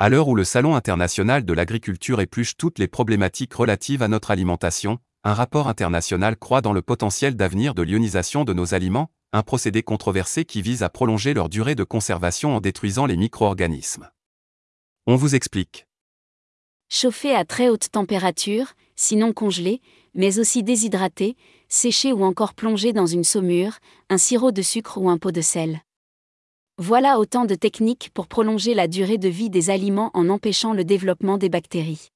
À l'heure où le Salon international de l'agriculture épluche toutes les problématiques relatives à notre alimentation, un rapport international croit dans le potentiel d'avenir de l'ionisation de nos aliments, un procédé controversé qui vise à prolonger leur durée de conservation en détruisant les micro-organismes. On vous explique. Chauffer à très haute température, sinon congelé, mais aussi déshydraté, séché ou encore plongé dans une saumure, un sirop de sucre ou un pot de sel. Voilà autant de techniques pour prolonger la durée de vie des aliments en empêchant le développement des bactéries.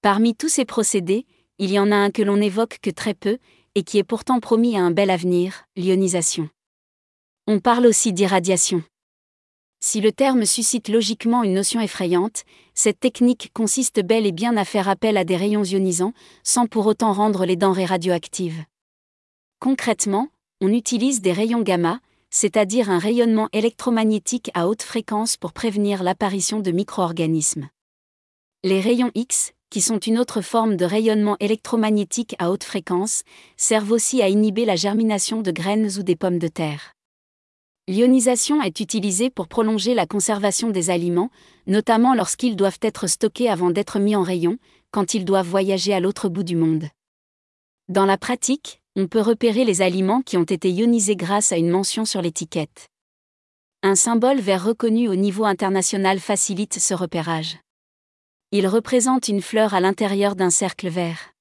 Parmi tous ces procédés, il y en a un que l'on évoque que très peu, et qui est pourtant promis à un bel avenir, l'ionisation. On parle aussi d'irradiation. Si le terme suscite logiquement une notion effrayante, cette technique consiste bel et bien à faire appel à des rayons ionisants, sans pour autant rendre les denrées radioactives. Concrètement, on utilise des rayons gamma, c'est-à-dire un rayonnement électromagnétique à haute fréquence pour prévenir l'apparition de micro-organismes. Les rayons X, qui sont une autre forme de rayonnement électromagnétique à haute fréquence, servent aussi à inhiber la germination de graines ou des pommes de terre. L'ionisation est utilisée pour prolonger la conservation des aliments, notamment lorsqu'ils doivent être stockés avant d'être mis en rayon, quand ils doivent voyager à l'autre bout du monde. Dans la pratique, on peut repérer les aliments qui ont été ionisés grâce à une mention sur l'étiquette. Un symbole vert reconnu au niveau international facilite ce repérage. Il représente une fleur à l'intérieur d'un cercle vert.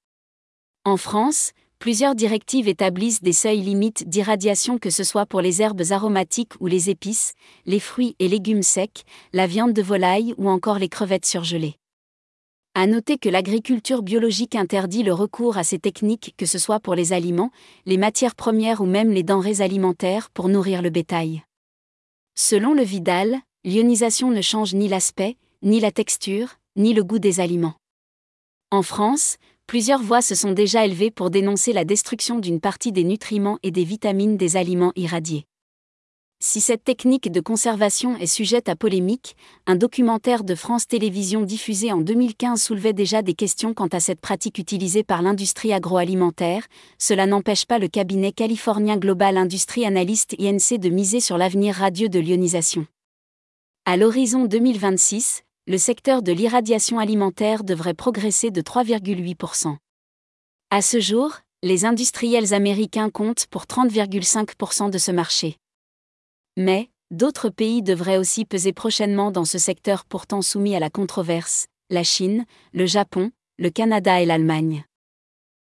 En France, plusieurs directives établissent des seuils limites d'irradiation que ce soit pour les herbes aromatiques ou les épices, les fruits et légumes secs, la viande de volaille ou encore les crevettes surgelées. À noter que l'agriculture biologique interdit le recours à ces techniques que ce soit pour les aliments, les matières premières ou même les denrées alimentaires pour nourrir le bétail. Selon le Vidal, l'ionisation ne change ni l'aspect, ni la texture, ni le goût des aliments. En France, plusieurs voix se sont déjà élevées pour dénoncer la destruction d'une partie des nutriments et des vitamines des aliments irradiés. Si cette technique de conservation est sujette à polémique, un documentaire de France Télévisions diffusé en 2015 soulevait déjà des questions quant à cette pratique utilisée par l'industrie agroalimentaire, cela n'empêche pas le cabinet californien Global Industry Analyst INC de miser sur l'avenir radieux de l'ionisation. À l'horizon 2026, le secteur de l'irradiation alimentaire devrait progresser de 3,8%. À ce jour, les industriels américains comptent pour 30,5% de ce marché. Mais, d'autres pays devraient aussi peser prochainement dans ce secteur pourtant soumis à la controverse, la Chine, le Japon, le Canada et l'Allemagne.